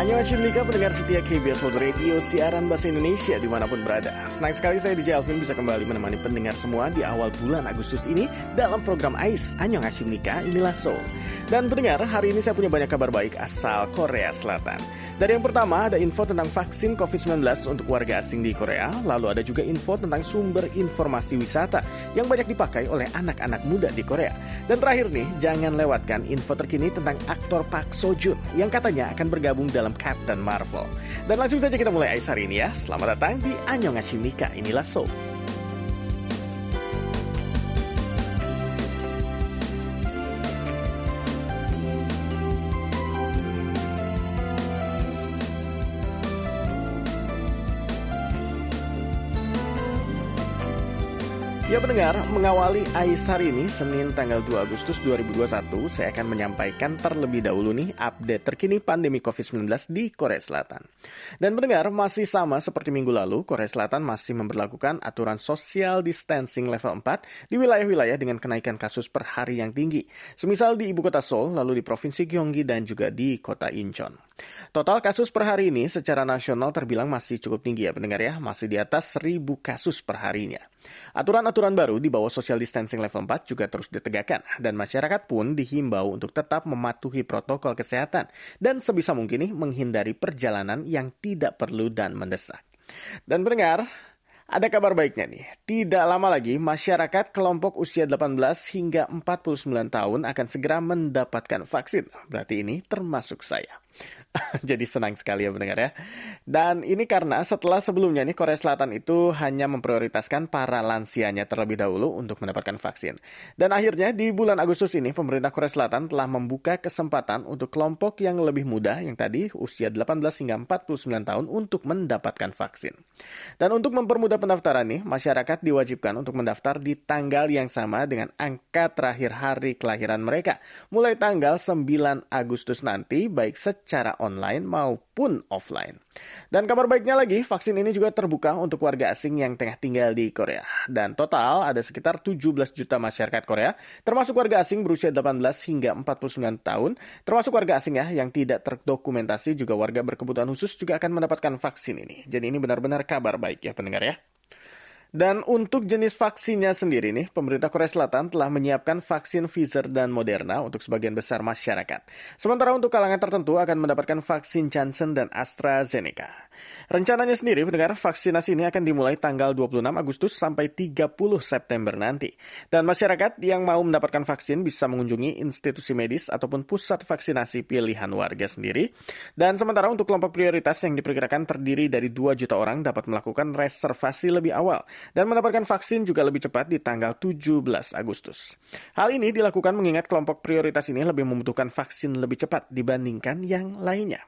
Annyeonghaseyo Mika pendengar setia KBS World Radio siaran bahasa Indonesia di mana pun berada. Senang sekali saya DJ Alvin bisa kembali menemani pendengar semua di awal bulan Agustus ini dalam program AIS Annyeonghaseyo Mika inilah Seoul. Dan pendengar, hari ini saya punya banyak kabar baik asal Korea Selatan. Dari yang pertama ada info tentang vaksin COVID-19 untuk warga asing di Korea, lalu ada juga info tentang sumber informasi wisata yang banyak dipakai oleh anak-anak muda di Korea. Dan terakhir nih, jangan lewatkan info terkini tentang aktor Park Seo Joon yang katanya akan bergabung dalam film Captain Marvel. Dan langsung saja kita mulai Ais ini ya. Selamat datang di Annyeonghaseyo Mika. Inilah So. Pendengar, mengawali Ais hari ini, Senin tanggal 2 Agustus 2021, saya akan menyampaikan terlebih dahulu nih update terkini pandemi COVID-19 di Korea Selatan. Dan pendengar, masih sama seperti minggu lalu, Korea Selatan masih memperlakukan aturan social distancing level 4 di wilayah-wilayah dengan kenaikan kasus per hari yang tinggi. Semisal di ibu kota Seoul, lalu di provinsi Gyeonggi dan juga di kota Incheon. Total kasus per hari ini secara nasional terbilang masih cukup tinggi ya pendengar ya, masih di atas 1000 kasus per harinya. Aturan-aturan baru di bawah social distancing level 4 juga terus ditegakkan dan masyarakat pun dihimbau untuk tetap mematuhi protokol kesehatan dan sebisa mungkin nih menghindari perjalanan yang tidak perlu dan mendesak. Dan pendengar, ada kabar baiknya nih. Tidak lama lagi masyarakat kelompok usia 18 hingga 49 tahun akan segera mendapatkan vaksin. Berarti ini termasuk saya. Jadi senang sekali ya mendengar ya. Dan ini karena setelah sebelumnya nih Korea Selatan itu hanya memprioritaskan para lansianya terlebih dahulu untuk mendapatkan vaksin. Dan akhirnya di bulan Agustus ini pemerintah Korea Selatan telah membuka kesempatan untuk kelompok yang lebih muda yang tadi usia 18 hingga 49 tahun untuk mendapatkan vaksin. Dan untuk mempermudah pendaftaran nih, masyarakat diwajibkan untuk mendaftar di tanggal yang sama dengan angka terakhir hari kelahiran mereka, mulai tanggal 9 Agustus nanti baik secara online maupun offline. Dan kabar baiknya lagi, vaksin ini juga terbuka untuk warga asing yang tengah tinggal di Korea. Dan total ada sekitar 17 juta masyarakat Korea, termasuk warga asing berusia 18 hingga 49 tahun, termasuk warga asing ya yang tidak terdokumentasi juga warga berkebutuhan khusus juga akan mendapatkan vaksin ini. Jadi ini benar-benar kabar baik ya pendengar ya. Dan untuk jenis vaksinnya sendiri nih, pemerintah Korea Selatan telah menyiapkan vaksin Pfizer dan Moderna untuk sebagian besar masyarakat. Sementara untuk kalangan tertentu akan mendapatkan vaksin Johnson dan AstraZeneca. Rencananya sendiri, pendengar, vaksinasi ini akan dimulai tanggal 26 Agustus sampai 30 September nanti. Dan masyarakat yang mau mendapatkan vaksin bisa mengunjungi institusi medis ataupun pusat vaksinasi pilihan warga sendiri. Dan sementara untuk kelompok prioritas yang diperkirakan terdiri dari 2 juta orang dapat melakukan reservasi lebih awal dan mendapatkan vaksin juga lebih cepat di tanggal 17 Agustus. Hal ini dilakukan mengingat kelompok prioritas ini lebih membutuhkan vaksin lebih cepat dibandingkan yang lainnya.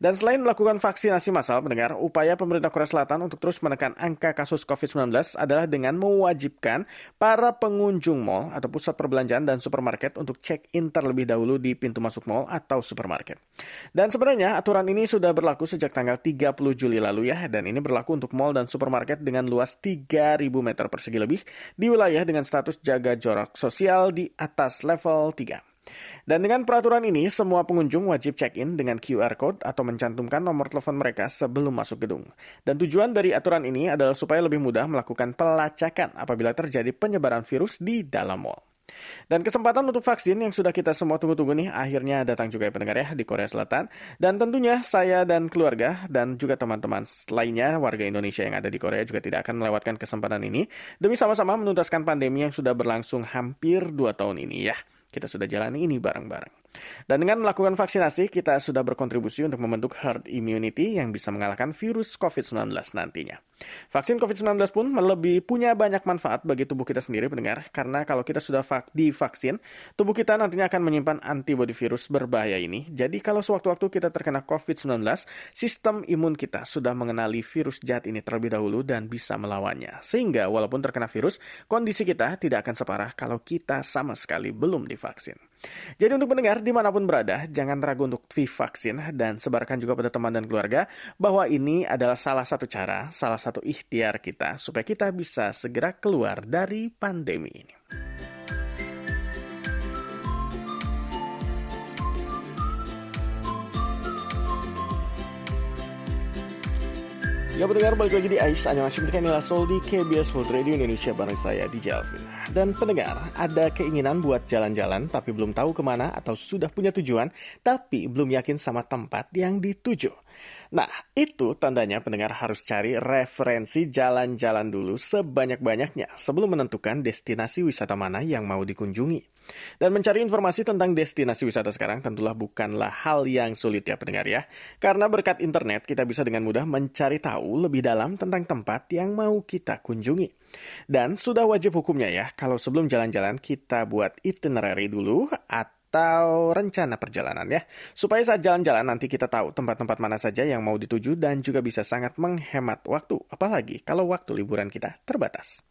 Dan selain melakukan vaksinasi massal, mendengar upaya pemerintah Korea Selatan untuk terus menekan angka kasus COVID-19 adalah dengan mewajibkan para pengunjung mall atau pusat perbelanjaan dan supermarket untuk check-in terlebih dahulu di pintu masuk mall atau supermarket. Dan sebenarnya aturan ini sudah berlaku sejak tanggal 30 Juli lalu ya, dan ini berlaku untuk mall dan supermarket dengan luas 3.000 meter persegi lebih di wilayah dengan status jaga jarak sosial di atas level 3. Dan dengan peraturan ini, semua pengunjung wajib check-in dengan QR code atau mencantumkan nomor telepon mereka sebelum masuk gedung. Dan tujuan dari aturan ini adalah supaya lebih mudah melakukan pelacakan apabila terjadi penyebaran virus di dalam mall. Dan kesempatan untuk vaksin yang sudah kita semua tunggu-tunggu nih akhirnya datang juga ya pendengar ya di Korea Selatan. Dan tentunya saya dan keluarga dan juga teman-teman lainnya warga Indonesia yang ada di Korea juga tidak akan melewatkan kesempatan ini demi sama-sama menuntaskan pandemi yang sudah berlangsung hampir dua tahun ini ya. Kita sudah jalani ini bareng-bareng. Dan dengan melakukan vaksinasi, kita sudah berkontribusi untuk membentuk herd immunity yang bisa mengalahkan virus COVID-19 nantinya. Vaksin COVID-19 pun lebih punya banyak manfaat bagi tubuh kita sendiri pendengar, karena kalau kita sudah divaksin, tubuh kita nantinya akan menyimpan antibodi virus berbahaya ini. Jadi kalau sewaktu-waktu kita terkena COVID-19, sistem imun kita sudah mengenali virus jahat ini terlebih dahulu dan bisa melawannya. Sehingga walaupun terkena virus, kondisi kita tidak akan separah kalau kita sama sekali belum divaksin. Jadi untuk pendengar di mana pun berada, jangan ragu untuk divaksin dan sebarkan juga pada teman dan keluarga bahwa ini adalah salah satu cara, salah satu ikhtiar kita supaya kita bisa segera keluar dari pandemi ini. Ya pendengar balik lagi di AIS. Annyeonghaseyo Inilah Sol di KBS World Radio Indonesia bareng saya di Jalvin Dan pendengar ada keinginan buat jalan-jalan tapi belum tahu ke mana atau sudah punya tujuan tapi belum yakin sama tempat yang dituju. Nah, itu tandanya pendengar harus cari referensi jalan-jalan dulu sebanyak-banyaknya sebelum menentukan destinasi wisata mana yang mau dikunjungi. Dan mencari informasi tentang destinasi wisata sekarang tentulah bukanlah hal yang sulit ya pendengar ya. Karena berkat internet kita bisa dengan mudah mencari tahu lebih dalam tentang tempat yang mau kita kunjungi. Dan sudah wajib hukumnya ya, kalau sebelum jalan-jalan kita buat itinerary dulu atau atau rencana perjalanan ya. Supaya saat jalan-jalan nanti kita tahu tempat-tempat mana saja yang mau dituju dan juga bisa sangat menghemat waktu. Apalagi kalau waktu liburan kita terbatas.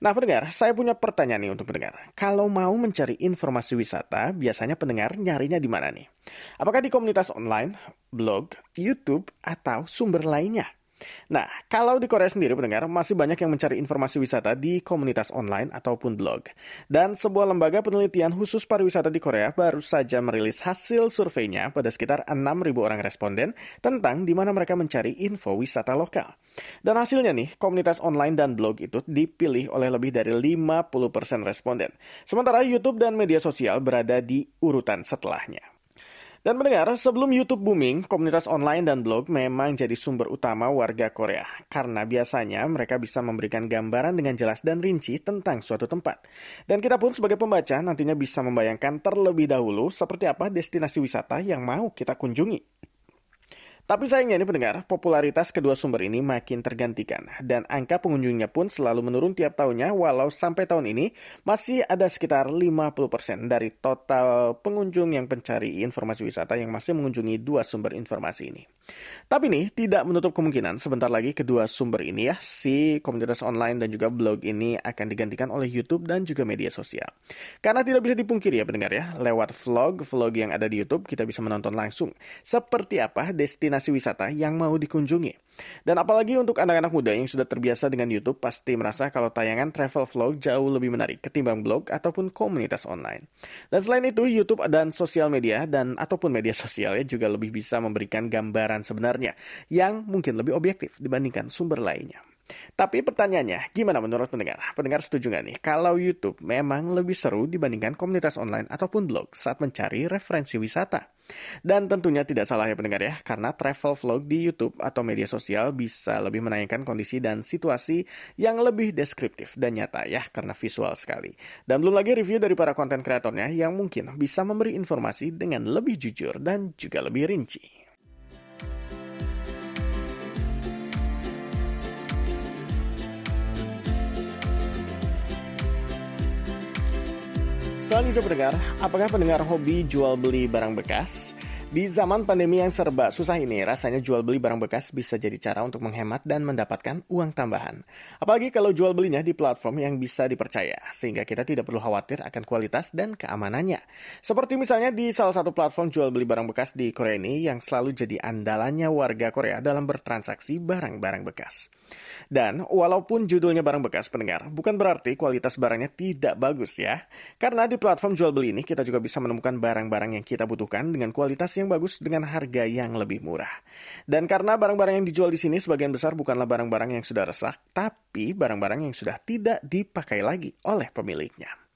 Nah pendengar, saya punya pertanyaan nih untuk pendengar. Kalau mau mencari informasi wisata, biasanya pendengar nyarinya di mana nih? Apakah di komunitas online, blog, YouTube, atau sumber lainnya? Nah, kalau di Korea sendiri pendengar, masih banyak yang mencari informasi wisata di komunitas online ataupun blog. Dan sebuah lembaga penelitian khusus pariwisata di Korea baru saja merilis hasil surveinya pada sekitar 6.000 orang responden tentang di mana mereka mencari info wisata lokal. Dan hasilnya nih, komunitas online dan blog itu dipilih oleh lebih dari 50% responden. Sementara YouTube dan media sosial berada di urutan setelahnya. Dan mendengar, sebelum YouTube booming, komunitas online dan blog memang jadi sumber utama warga Korea. Karena biasanya mereka bisa memberikan gambaran dengan jelas dan rinci tentang suatu tempat. Dan kita pun sebagai pembaca nantinya bisa membayangkan terlebih dahulu seperti apa destinasi wisata yang mau kita kunjungi. Tapi sayangnya ini pendengar, popularitas kedua sumber ini makin tergantikan dan angka pengunjungnya pun selalu menurun tiap tahunnya walau sampai tahun ini masih ada sekitar 50% dari total pengunjung yang pencari informasi wisata yang masih mengunjungi dua sumber informasi ini. Tapi nih tidak menutup kemungkinan sebentar lagi kedua sumber ini ya, si komunitas online dan juga blog ini akan digantikan oleh YouTube dan juga media sosial. Karena tidak bisa dipungkiri ya pendengar ya, lewat vlog-vlog yang ada di YouTube kita bisa menonton langsung seperti apa destinasi destinasi wisata yang mau dikunjungi. Dan apalagi untuk anak-anak muda yang sudah terbiasa dengan YouTube pasti merasa kalau tayangan travel vlog jauh lebih menarik ketimbang blog ataupun komunitas online. Dan selain itu, YouTube dan sosial media dan ataupun media sosial ya juga lebih bisa memberikan gambaran sebenarnya yang mungkin lebih objektif dibandingkan sumber lainnya. Tapi pertanyaannya, gimana menurut pendengar? Pendengar setuju nggak nih kalau YouTube memang lebih seru dibandingkan komunitas online ataupun blog saat mencari referensi wisata? Dan tentunya tidak salah ya pendengar ya, karena travel vlog di YouTube atau media sosial bisa lebih menayangkan kondisi dan situasi yang lebih deskriptif dan nyata ya, karena visual sekali. Dan belum lagi review dari para konten kreatornya yang mungkin bisa memberi informasi dengan lebih jujur dan juga lebih rinci. Selanjutnya pendengar, apakah pendengar hobi jual beli barang bekas? Di zaman pandemi yang serba susah ini, rasanya jual beli barang bekas bisa jadi cara untuk menghemat dan mendapatkan uang tambahan. Apalagi kalau jual belinya di platform yang bisa dipercaya, sehingga kita tidak perlu khawatir akan kualitas dan keamanannya. Seperti misalnya di salah satu platform jual beli barang bekas di Korea ini yang selalu jadi andalannya warga Korea dalam bertransaksi barang-barang bekas. Dan walaupun judulnya barang bekas pendengar, bukan berarti kualitas barangnya tidak bagus ya. Karena di platform jual beli ini kita juga bisa menemukan barang-barang yang kita butuhkan dengan kualitas yang bagus dengan harga yang lebih murah. Dan karena barang-barang yang dijual di sini sebagian besar bukanlah barang-barang yang sudah rusak, tapi barang-barang yang sudah tidak dipakai lagi oleh pemiliknya.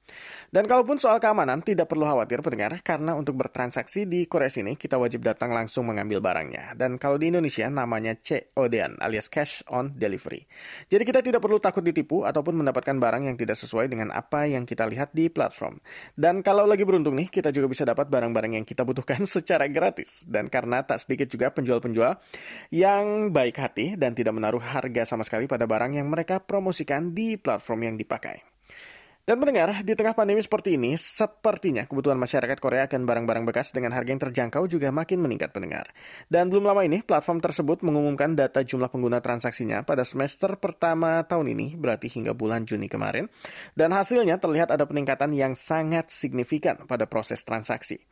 Dan kalaupun soal keamanan, tidak perlu khawatir pendengar, karena untuk bertransaksi di Korea sini, kita wajib datang langsung mengambil barangnya. Dan kalau di Indonesia, namanya COD alias Cash on Delivery. Jadi kita tidak perlu takut ditipu ataupun mendapatkan barang yang tidak sesuai dengan apa yang kita lihat di platform. Dan kalau lagi beruntung nih, kita juga bisa dapat barang-barang yang kita butuhkan secara gratis. Dan karena tak sedikit juga penjual-penjual yang baik hati dan tidak menaruh harga sama sekali pada barang yang mereka promosikan di platform yang dipakai. Dan mendengar, di tengah pandemi seperti ini, sepertinya kebutuhan masyarakat Korea akan barang-barang bekas dengan harga yang terjangkau juga makin meningkat pendengar. Dan belum lama ini, platform tersebut mengumumkan data jumlah pengguna transaksinya pada semester pertama tahun ini, berarti hingga bulan Juni kemarin. Dan hasilnya terlihat ada peningkatan yang sangat signifikan pada proses transaksi.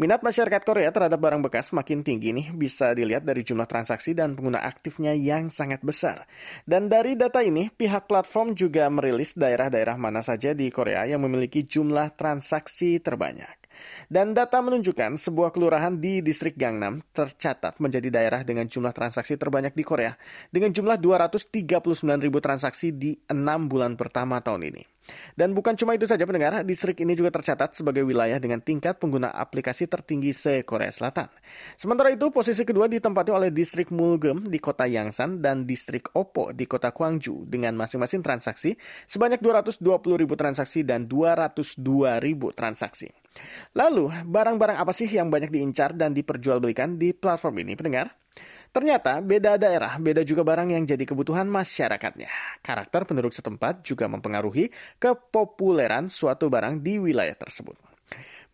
Minat masyarakat Korea terhadap barang bekas makin tinggi nih, bisa dilihat dari jumlah transaksi dan pengguna aktifnya yang sangat besar. Dan dari data ini, pihak platform juga merilis daerah-daerah mana saja di Korea yang memiliki jumlah transaksi terbanyak. Dan data menunjukkan sebuah kelurahan di distrik Gangnam tercatat menjadi daerah dengan jumlah transaksi terbanyak di Korea dengan jumlah 239 ribu transaksi di enam bulan pertama tahun ini. Dan bukan cuma itu saja pendengar, distrik ini juga tercatat sebagai wilayah dengan tingkat pengguna aplikasi tertinggi se-Korea Selatan. Sementara itu, posisi kedua ditempati oleh distrik Mulgem di kota Yangsan dan distrik Oppo di kota Gwangju dengan masing-masing transaksi sebanyak 220 ribu transaksi dan 202 ribu transaksi. Lalu, barang-barang apa sih yang banyak diincar dan diperjualbelikan di platform ini, pendengar? Ternyata beda daerah, beda juga barang yang jadi kebutuhan masyarakatnya. Karakter penduduk setempat juga mempengaruhi kepopuleran suatu barang di wilayah tersebut.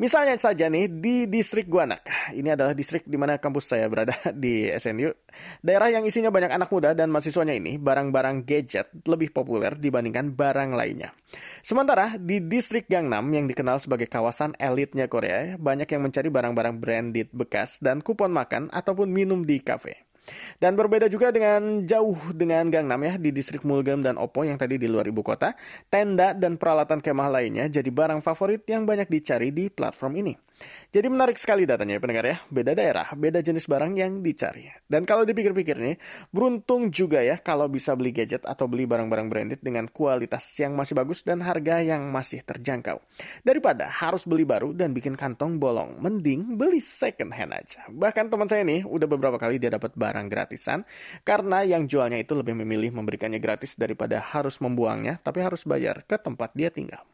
Misalnya saja nih di distrik Guanak. Ini adalah distrik di mana kampus saya berada di SNU. Daerah yang isinya banyak anak muda dan mahasiswanya ini, barang-barang gadget lebih populer dibandingkan barang lainnya. Sementara di distrik Gangnam yang dikenal sebagai kawasan elitnya Korea, banyak yang mencari barang-barang branded bekas dan kupon makan ataupun minum di kafe. Dan berbeda juga dengan jauh dengan Gangnam ya di distrik Mulgam dan Oppo yang tadi di luar ibu kota, tenda dan peralatan kemah lainnya jadi barang favorit yang banyak dicari di platform ini. Jadi menarik sekali datanya ya pendengar ya. Beda daerah, beda jenis barang yang dicari. Dan kalau dipikir-pikir nih, beruntung juga ya kalau bisa beli gadget atau beli barang-barang branded dengan kualitas yang masih bagus dan harga yang masih terjangkau. Daripada harus beli baru dan bikin kantong bolong, mending beli second hand aja. Bahkan teman saya nih udah beberapa kali dia dapat barang gratisan karena yang jualnya itu lebih memilih memberikannya gratis daripada harus membuangnya tapi harus bayar ke tempat dia tinggal.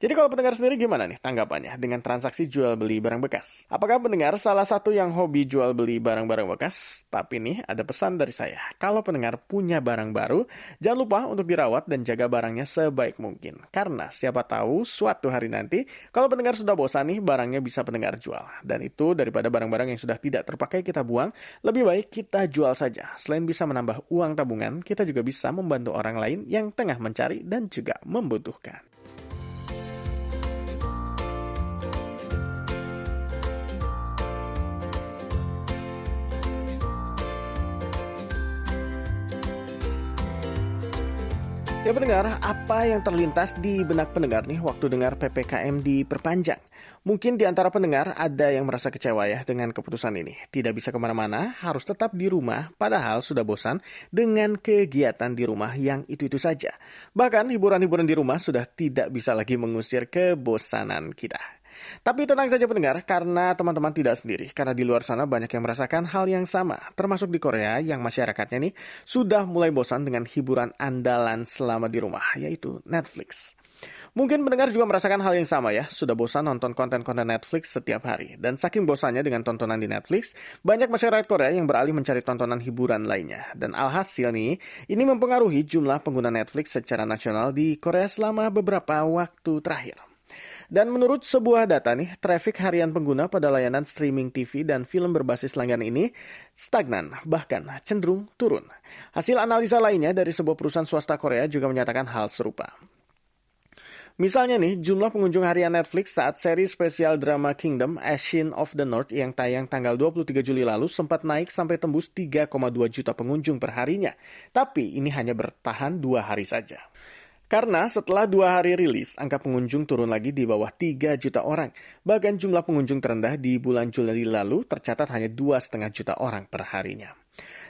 Jadi kalau pendengar sendiri gimana nih tanggapannya dengan transaksi jual beli barang bekas? Apakah pendengar salah satu yang hobi jual beli barang-barang bekas? Tapi nih ada pesan dari saya. Kalau pendengar punya barang baru, jangan lupa untuk dirawat dan jaga barangnya sebaik mungkin. Karena siapa tahu suatu hari nanti kalau pendengar sudah bosan nih barangnya bisa pendengar jual. Dan itu daripada barang-barang yang sudah tidak terpakai kita buang, lebih baik kita jual saja. Selain bisa menambah uang tabungan, kita juga bisa membantu orang lain yang tengah mencari dan juga membutuhkan. Ya pendengar, apa yang terlintas di benak pendengar nih waktu dengar PPKM diperpanjang? Mungkin di antara pendengar ada yang merasa kecewa ya dengan keputusan ini. Tidak bisa ke mana-mana, harus tetap di rumah, padahal sudah bosan dengan kegiatan di rumah yang itu-itu saja. Bahkan hiburan-hiburan di rumah sudah tidak bisa lagi mengusir kebosanan kita. Tapi tenang saja pendengar, karena teman-teman tidak sendiri. Karena di luar sana banyak yang merasakan hal yang sama. Termasuk di Korea yang masyarakatnya nih sudah mulai bosan dengan hiburan andalan selama di rumah, yaitu Netflix. Mungkin pendengar juga merasakan hal yang sama ya, sudah bosan nonton konten-konten Netflix setiap hari. Dan saking bosannya dengan tontonan di Netflix, banyak masyarakat Korea yang beralih mencari tontonan hiburan lainnya. Dan alhasil nih, ini mempengaruhi jumlah pengguna Netflix secara nasional di Korea selama beberapa waktu terakhir. Dan menurut sebuah data nih, traffic harian pengguna pada layanan streaming TV dan film berbasis langganan ini stagnan, bahkan cenderung turun. Hasil analisa lainnya dari sebuah perusahaan swasta Korea juga menyatakan hal serupa. Misalnya nih, jumlah pengunjung harian Netflix saat seri spesial drama Kingdom, Ashen of the North yang tayang tanggal 23 Juli lalu sempat naik sampai tembus 3,2 juta pengunjung per harinya. Tapi ini hanya bertahan dua hari saja. Karena setelah dua hari rilis, angka pengunjung turun lagi di bawah 3 juta orang. Bahkan jumlah pengunjung terendah di bulan Juli lalu tercatat hanya 2,5 juta orang per harinya.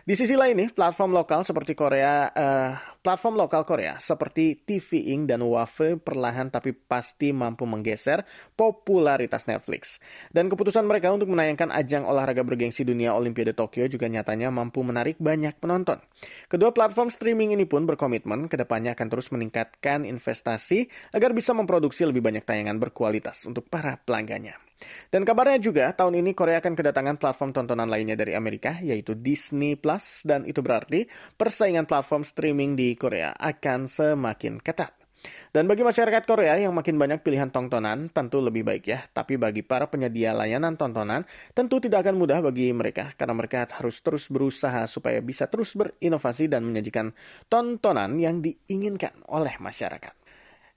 Di sisi lain nih, platform lokal seperti Korea, uh, platform lokal Korea seperti TV Ing dan Wave perlahan tapi pasti mampu menggeser popularitas Netflix. Dan keputusan mereka untuk menayangkan ajang olahraga bergengsi dunia Olimpiade Tokyo juga nyatanya mampu menarik banyak penonton. Kedua platform streaming ini pun berkomitmen ke depannya akan terus meningkatkan investasi agar bisa memproduksi lebih banyak tayangan berkualitas untuk para pelanggannya. Dan kabarnya juga tahun ini Korea akan kedatangan platform tontonan lainnya dari Amerika yaitu Disney Plus dan itu berarti persaingan platform streaming di Korea akan semakin ketat. Dan bagi masyarakat Korea yang makin banyak pilihan tontonan tentu lebih baik ya. Tapi bagi para penyedia layanan tontonan tentu tidak akan mudah bagi mereka karena mereka harus terus berusaha supaya bisa terus berinovasi dan menyajikan tontonan yang diinginkan oleh masyarakat.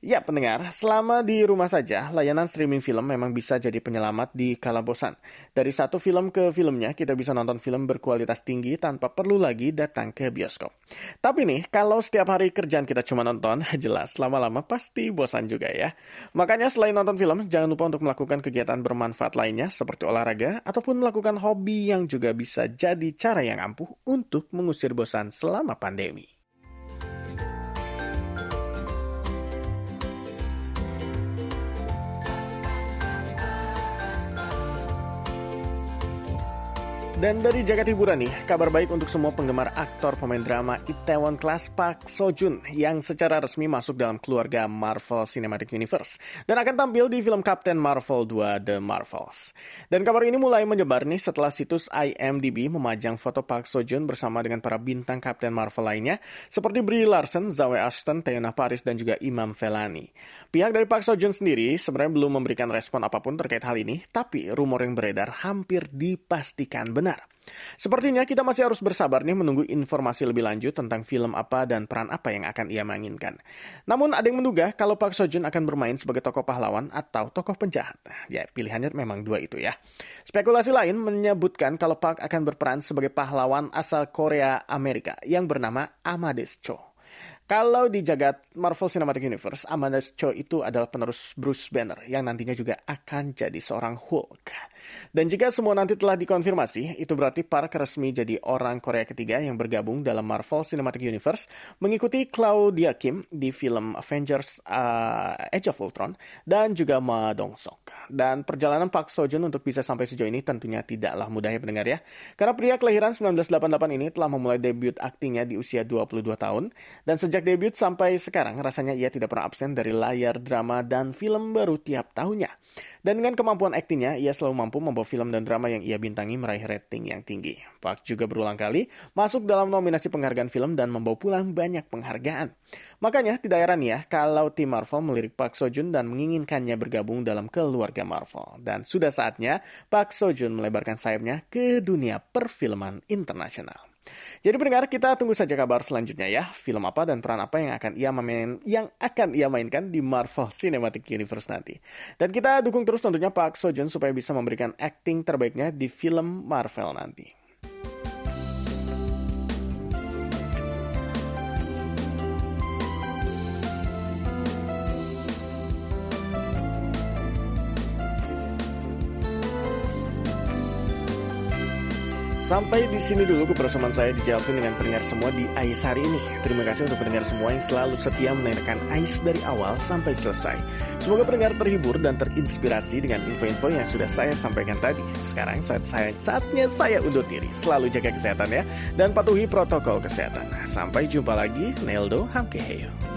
Ya pendengar, selama di rumah saja, layanan streaming film memang bisa jadi penyelamat di kala bosan. Dari satu film ke filmnya, kita bisa nonton film berkualitas tinggi tanpa perlu lagi datang ke bioskop. Tapi nih, kalau setiap hari kerjaan kita cuma nonton, jelas lama-lama pasti bosan juga ya. Makanya selain nonton film, jangan lupa untuk melakukan kegiatan bermanfaat lainnya seperti olahraga ataupun melakukan hobi yang juga bisa jadi cara yang ampuh untuk mengusir bosan selama pandemi. Dan dari jagat hiburan nih, kabar baik untuk semua penggemar aktor pemain drama Itaewon Class Park Seo Joon yang secara resmi masuk dalam keluarga Marvel Cinematic Universe dan akan tampil di film Captain Marvel 2 The Marvels. Dan kabar ini mulai menyebar nih setelah situs IMDb memajang foto Park Seo Joon bersama dengan para bintang Captain Marvel lainnya seperti Brie Larson, Zoe Ashton, Teyonah Paris dan juga Imam Felani. Pihak dari Park Seo Joon sendiri sebenarnya belum memberikan respon apa pun terkait hal ini, tapi rumor yang beredar hampir dipastikan benar. Sepertinya kita masih harus bersabar nih menunggu informasi lebih lanjut tentang film apa dan peran apa yang akan ia mainkan. Namun ada yang menduga kalau Park Seo Joon akan bermain sebagai tokoh pahlawan atau tokoh penjahat. Ya, pilihannya memang dua itu ya. Spekulasi lain menyebutkan kalau Park akan berperan sebagai pahlawan asal Korea Amerika yang bernama Amadeus Cho. Kalau di jagat Marvel Cinematic Universe, Amanda Cho itu adalah penerus Bruce Banner yang nantinya juga akan jadi seorang Hulk. Dan jika semua nanti telah dikonfirmasi, itu berarti Park resmi jadi orang Korea ketiga yang bergabung dalam Marvel Cinematic Universe mengikuti Claudia Kim di film Avengers uh, Age of Ultron dan juga Ma Dong Sok. Dan perjalanan Park Seo Joon untuk bisa sampai sejauh ini tentunya tidaklah mudah ya pendengar ya. Karena pria kelahiran 1988 ini telah memulai debut aktingnya di usia 22 tahun dan sejak Sejak debut sampai sekarang, rasanya ia tidak pernah absen dari layar drama dan film baru tiap tahunnya. Dan dengan kemampuan aktingnya, ia selalu mampu membawa film dan drama yang ia bintangi meraih rating yang tinggi. Park juga berulang kali masuk dalam nominasi penghargaan film dan membawa pulang banyak penghargaan. Makanya tidak heran ya kalau tim Marvel melirik Park Seo Joon dan menginginkannya bergabung dalam keluarga Marvel. Dan sudah saatnya Park Seo Joon melebarkan sayapnya ke dunia perfilman internasional. Jadi pendengar kita tunggu saja kabar selanjutnya ya. Film apa dan peran apa yang akan ia main yang akan ia mainkan di Marvel Cinematic Universe nanti. Dan kita dukung terus tentunya Pak Sojun supaya bisa memberikan acting terbaiknya di film Marvel nanti. Sampai di sini dulu kebersamaan saya di Jalvin dengan pendengar semua di AIS hari ini. Terima kasih untuk pendengar semua yang selalu setia mendengarkan AIS dari awal sampai selesai. Semoga pendengar terhibur dan terinspirasi dengan info-info yang sudah saya sampaikan tadi. Sekarang saat saya, saatnya saya undur diri. Selalu jaga kesehatan ya, dan patuhi protokol kesehatan. Sampai jumpa lagi, Neldo Hamkeheyo.